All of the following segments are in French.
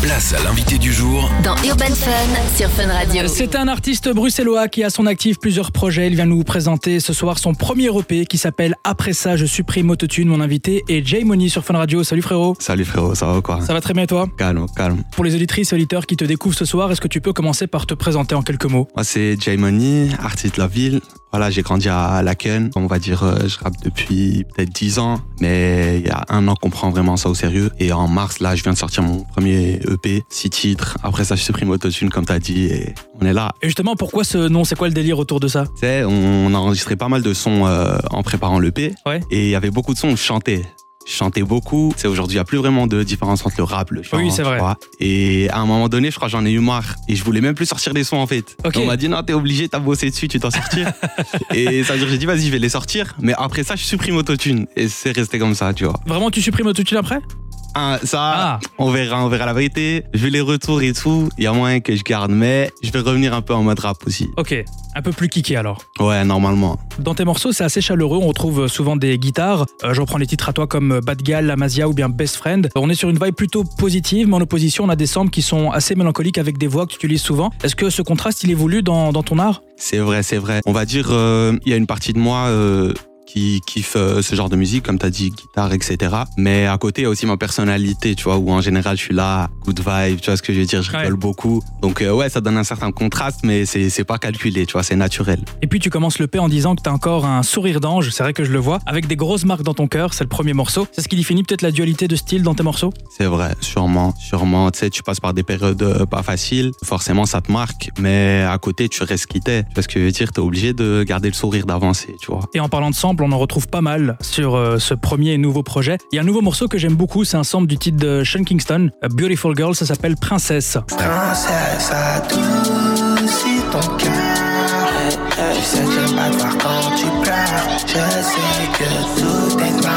Place à l'invité du jour dans Urban Fun sur Fun Radio. C'est un artiste bruxellois qui a à son actif plusieurs projets. Il vient nous présenter ce soir son premier EP qui s'appelle Après ça, je supprime Autotune. Mon invité est Jay Money sur Fun Radio. Salut frérot. Salut frérot, ça va quoi? Ça va très bien et toi? Calme, calme. Pour les auditrices et auditeurs qui te découvrent ce soir, est-ce que tu peux commencer par te présenter en quelques mots? Moi c'est Jay Money, artiste de la ville. Voilà, j'ai grandi à Laken. On va dire, euh, je rappe depuis peut-être 10 ans, mais il y a un an qu'on prend vraiment ça au sérieux. Et en mars, là, je viens de sortir mon premier EP, 6 titres. Après ça, je supprime Autotune, comme t'as dit, et on est là. Et justement, pourquoi ce nom? C'est quoi le délire autour de ça? Sais, on a enregistré pas mal de sons euh, en préparant l'EP. Ouais. Et il y avait beaucoup de sons où je chantais. Beaucoup. C'est aujourd'hui, il n'y a plus vraiment de différence entre le rap, le chant. Oui, c'est vrai. Et à un moment donné, je crois j'en ai eu marre. Et je voulais même plus sortir des sons, en fait. On m'a dit, non, t'es obligé, t'as bossé dessus, tu dois sortir. et ça veut dire, j'ai dit, vas-y, je vais les sortir. Mais après ça, je supprime Autotune. Et c'est resté comme ça, tu vois. Vraiment, tu supprimes Autotune après? Ah, ça, Ah. on verra, on verra la vérité. Je vais les retours et tout. Il y a moyen que je garde, mais je vais revenir un peu en mode rap aussi. Ok, un peu plus kické alors. Ouais, normalement. Dans tes morceaux, c'est assez chaleureux. On retrouve souvent des guitares. Euh, je reprends les titres à toi comme Bad Gal, Amazia ou bien Best Friend. On est sur une vibe plutôt positive, mais en opposition, on a des samples qui sont assez mélancoliques avec des voix que tu utilises souvent. Est-ce que ce contraste, il est voulu dans, dans ton art? C'est vrai, c'est vrai. On va dire, euh, il y a une partie de moi euh, qui kiffe euh, ce genre de musique, comme tu as dit, guitare, etc. Mais à côté, il y a aussi ma personnalité, tu vois, où en général, je suis là, good vibe, tu vois ce que je veux dire, je Ouais. rigole beaucoup. Donc euh, ouais, ça donne un certain contraste, mais c'est pas calculé, tu vois, c'est naturel. Et puis tu commences le P en disant que t'as encore un sourire d'ange, c'est vrai que je le vois, avec des grosses marques dans ton cœur, c'est le premier morceau. C'est ce qui définit peut-être la dualité de style dans tes morceaux? C'est vrai, sûrement, sûrement. Tu sais, tu passes par des périodes euh, pas faciles, forcément, ça te marque, mais à côté, tu restes qui t'es. Tu vois ce que je veux dire, t'es obligé de garder le sourire d'avancer, tu vois. Et en parlant de on en retrouve pas mal sur euh, ce premier nouveau projet. Il y a un nouveau morceau que j'aime beaucoup, c'est un sample du titre de Sean Kingston, A Beautiful Girl, ça s'appelle Princesse. Princesse ton cœur. Sais que tout est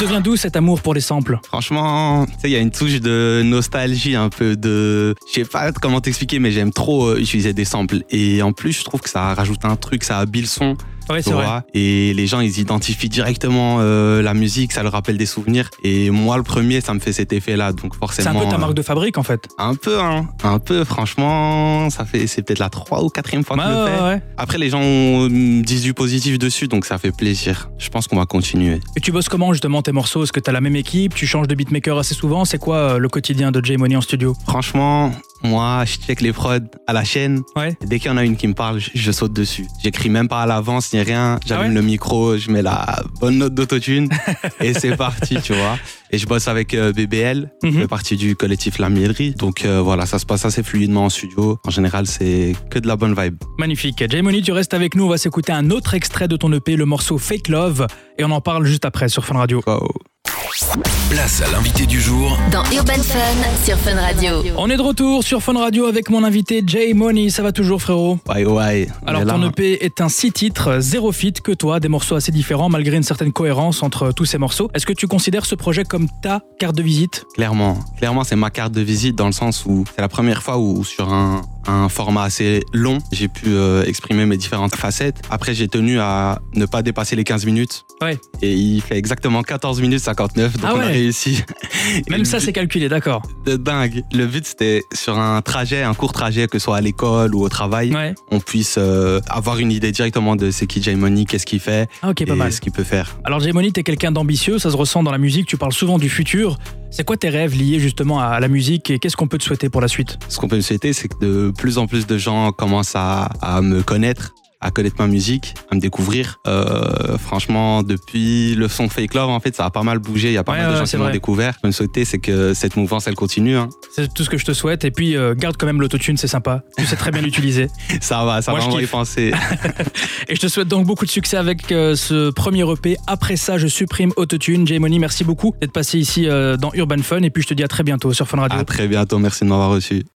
Il d'où cet amour pour les samples Franchement, il y a une touche de nostalgie, un peu de. Je sais pas comment t'expliquer, mais j'aime trop euh, utiliser des samples. Et en plus, je trouve que ça rajoute un truc, ça habille le son. Ouais, tu c'est vrai. Et les gens, ils identifient directement euh, la musique, ça leur rappelle des souvenirs. Et moi, le premier, ça me fait cet effet-là. Donc C'est forcément. un peu ta euh, marque de fabrique en fait. Un peu, hein. Un peu, franchement, ça fait. C'est peut-être la trois ou quatrième fois que je le fais. ouais. Après, les gens disent du positif dessus, donc ça fait plaisir. Je pense qu'on va continuer. Et tu bosses comment justement tes morceaux? Est-ce que t'as la même équipe? Tu changes de beatmaker assez souvent? C'est quoi euh, le quotidien de Jay Money en studio? Franchement, moi, je check les prods à la chaîne. Ouais. Dès qu'il y en a une qui me parle, je, je saute dessus. J'écris même pas à l'avance ni rien. J'allume Ah ouais le micro, je mets la bonne note d'autotune et c'est parti, tu vois. Et je bosse avec euh, BBL, qui Mhm. fait partie du collectif La Mielerie. Donc euh, voilà, ça se passe assez fluidement en studio. En général, c'est que de la bonne vibe. Magnifique. Jay Money, tu restes avec nous. On va s'écouter un autre extrait de ton EP, le morceau Fake Love. Et on en parle juste après sur Fun Radio. Wow. Place à l'invité du jour Dans Urban Fun sur Fun Radio. On est de retour sur Fun Radio avec mon invité Jay Money. Ça va toujours, frérot Ouais, ouais. on Alors, ton hein. EP est un six titres, zéro feat que toi, des morceaux assez différents malgré une certaine cohérence entre tous ces morceaux. Est-ce que tu considères ce projet comme ta carte de visite? Clairement, clairement, c'est ma carte de visite dans le sens où c'est la première fois où sur un, un format assez long, j'ai pu euh, exprimer mes différentes facettes. Après, j'ai tenu à ne pas dépasser les 15 minutes. Ouais. Et il fait exactement 14 minutes 59, donc Ah on a ouais. réussi. Même ça, c'est calculé, d'accord. de dingue. Le but, c'était sur un trajet, un court trajet, que ce soit à l'école ou au travail, Ouais. on puisse euh, avoir une idée directement de c'est qui Jay Money, qu'est-ce qu'il fait Ah, ok, pas et mal. ce qu'il peut faire. Alors, Jay Money, t'es quelqu'un d'ambitieux, ça se ressent dans la musique, tu parles souvent du futur. C'est quoi tes rêves liés justement à la musique et qu'est-ce qu'on peut te souhaiter pour la suite? Ce qu'on peut me souhaiter, c'est que de plus en plus de gens commencent à, à me connaître, à connaître ma musique, à me découvrir. Euh, franchement, depuis le son Fake Love, en fait, ça a pas mal bougé. Il y a pas Ouais, mal de gens qui m'ont vrai. découvert. Ce que je me souhaiter, c'est que cette mouvance, elle continue. hein. C'est tout ce que je te souhaite. Et puis, euh, garde quand même l'autotune, c'est sympa. Tu sais très bien l'utiliser. Ça va, ça Moi, va, on y penser. Et je te souhaite donc beaucoup de succès avec euh, ce premier EP. Après ça, je supprime Autotune. Jay Money, merci beaucoup d'être passé ici dans Urban Fun. Et puis, je te dis à très bientôt sur Fun Radio. à très bientôt. Merci de m'avoir reçu.